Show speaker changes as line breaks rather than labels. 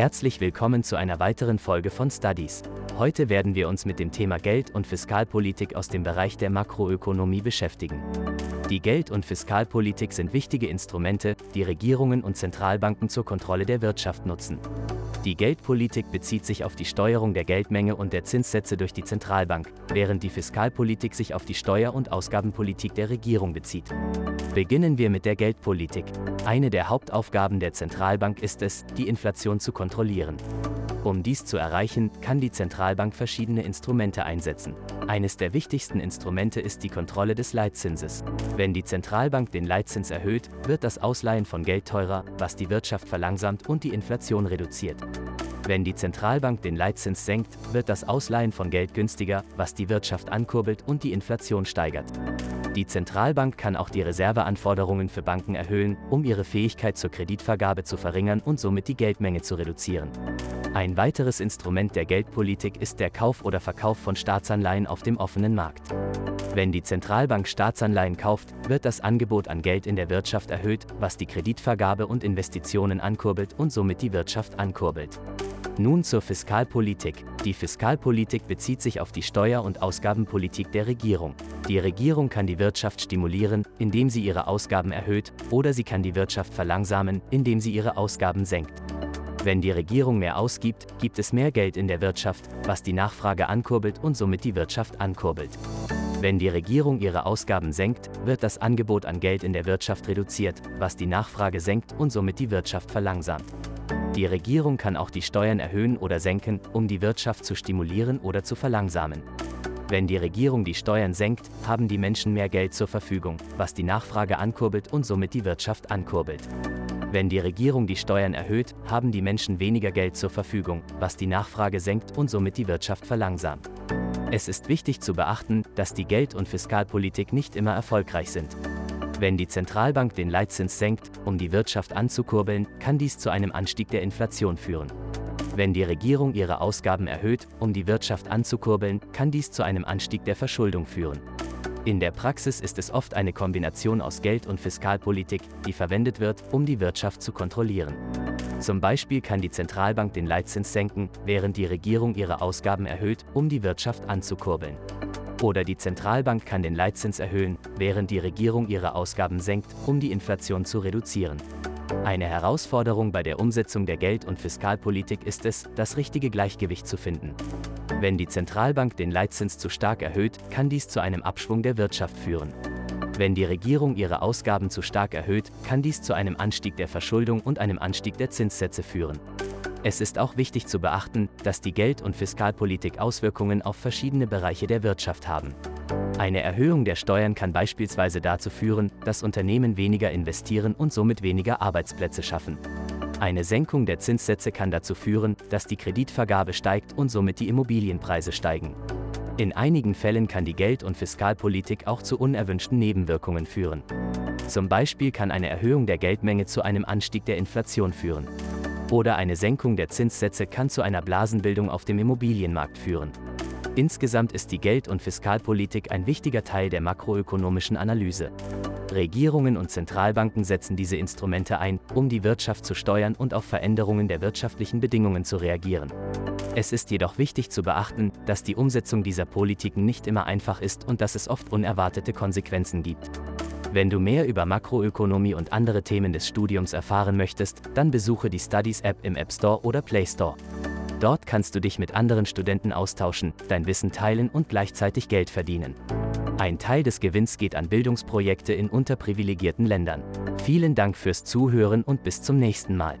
Herzlich willkommen zu einer weiteren Folge von Studies. Heute werden wir uns mit dem Thema Geld- und Fiskalpolitik aus dem Bereich der Makroökonomie beschäftigen. Die Geld- und Fiskalpolitik sind wichtige Instrumente, die Regierungen und Zentralbanken zur Kontrolle der Wirtschaft nutzen. Die Geldpolitik bezieht sich auf die Steuerung der Geldmenge und der Zinssätze durch die Zentralbank, während die Fiskalpolitik sich auf die Steuer- und Ausgabenpolitik der Regierung bezieht. Beginnen wir mit der Geldpolitik. Eine der Hauptaufgaben der Zentralbank ist es, die Inflation zu kontrollieren. Um dies zu erreichen, kann die Zentralbank verschiedene Instrumente einsetzen. Eines der wichtigsten Instrumente ist die Kontrolle des Leitzinses. Wenn die Zentralbank den Leitzins erhöht, wird das Ausleihen von Geld teurer, was die Wirtschaft verlangsamt und die Inflation reduziert. Wenn die Zentralbank den Leitzins senkt, wird das Ausleihen von Geld günstiger, was die Wirtschaft ankurbelt und die Inflation steigert. Die Zentralbank kann auch die Reserveanforderungen für Banken erhöhen, um ihre Fähigkeit zur Kreditvergabe zu verringern und somit die Geldmenge zu reduzieren. Ein weiteres Instrument der Geldpolitik ist der Kauf oder Verkauf von Staatsanleihen auf dem offenen Markt. Wenn die Zentralbank Staatsanleihen kauft, wird das Angebot an Geld in der Wirtschaft erhöht, was die Kreditvergabe und Investitionen ankurbelt und somit die Wirtschaft ankurbelt. Nun zur Fiskalpolitik. Die Fiskalpolitik bezieht sich auf die Steuer- und Ausgabenpolitik der Regierung. Die Regierung kann die Wirtschaft stimulieren, indem sie ihre Ausgaben erhöht, oder sie kann die Wirtschaft verlangsamen, indem sie ihre Ausgaben senkt. Wenn die Regierung mehr ausgibt, gibt es mehr Geld in der Wirtschaft, was die Nachfrage ankurbelt und somit die Wirtschaft ankurbelt. Wenn die Regierung ihre Ausgaben senkt, wird das Angebot an Geld in der Wirtschaft reduziert, was die Nachfrage senkt und somit die Wirtschaft verlangsamt. Die Regierung kann auch die Steuern erhöhen oder senken, um die Wirtschaft zu stimulieren oder zu verlangsamen. Wenn die Regierung die Steuern senkt, haben die Menschen mehr Geld zur Verfügung, was die Nachfrage ankurbelt und somit die Wirtschaft ankurbelt. Wenn die Regierung die Steuern erhöht, haben die Menschen weniger Geld zur Verfügung, was die Nachfrage senkt und somit die Wirtschaft verlangsamt. Es ist wichtig zu beachten, dass die Geld- und Fiskalpolitik nicht immer erfolgreich sind. Wenn die Zentralbank den Leitzins senkt, um die Wirtschaft anzukurbeln, kann dies zu einem Anstieg der Inflation führen. Wenn die Regierung ihre Ausgaben erhöht, um die Wirtschaft anzukurbeln, kann dies zu einem Anstieg der Verschuldung führen. In der Praxis ist es oft eine Kombination aus Geld- und Fiskalpolitik, die verwendet wird, um die Wirtschaft zu kontrollieren. Zum Beispiel kann die Zentralbank den Leitzins senken, während die Regierung ihre Ausgaben erhöht, um die Wirtschaft anzukurbeln. Oder die Zentralbank kann den Leitzins erhöhen, während die Regierung ihre Ausgaben senkt, um die Inflation zu reduzieren. Eine Herausforderung bei der Umsetzung der Geld- und Fiskalpolitik ist es, das richtige Gleichgewicht zu finden. Wenn die Zentralbank den Leitzins zu stark erhöht, kann dies zu einem Abschwung der Wirtschaft führen. Wenn die Regierung ihre Ausgaben zu stark erhöht, kann dies zu einem Anstieg der Verschuldung und einem Anstieg der Zinssätze führen. Es ist auch wichtig zu beachten, dass die Geld- und Fiskalpolitik Auswirkungen auf verschiedene Bereiche der Wirtschaft haben. Eine Erhöhung der Steuern kann beispielsweise dazu führen, dass Unternehmen weniger investieren und somit weniger Arbeitsplätze schaffen. Eine Senkung der Zinssätze kann dazu führen, dass die Kreditvergabe steigt und somit die Immobilienpreise steigen. In einigen Fällen kann die Geld- und Fiskalpolitik auch zu unerwünschten Nebenwirkungen führen. Zum Beispiel kann eine Erhöhung der Geldmenge zu einem Anstieg der Inflation führen oder eine Senkung der Zinssätze kann zu einer Blasenbildung auf dem Immobilienmarkt führen. Insgesamt ist die Geld- und Fiskalpolitik ein wichtiger Teil der makroökonomischen Analyse. Regierungen und Zentralbanken setzen diese Instrumente ein, um die Wirtschaft zu steuern und auf Veränderungen der wirtschaftlichen Bedingungen zu reagieren. Es ist jedoch wichtig zu beachten, dass die Umsetzung dieser Politiken nicht immer einfach ist und dass es oft unerwartete Konsequenzen gibt. Wenn du mehr über Makroökonomie und andere Themen des Studiums erfahren möchtest, dann besuche die Studies App im App Store oder Play Store. Dort kannst du dich mit anderen Studenten austauschen, dein Wissen teilen und gleichzeitig Geld verdienen. Ein Teil des Gewinns geht an Bildungsprojekte in unterprivilegierten Ländern. Vielen Dank fürs Zuhören und bis zum nächsten Mal.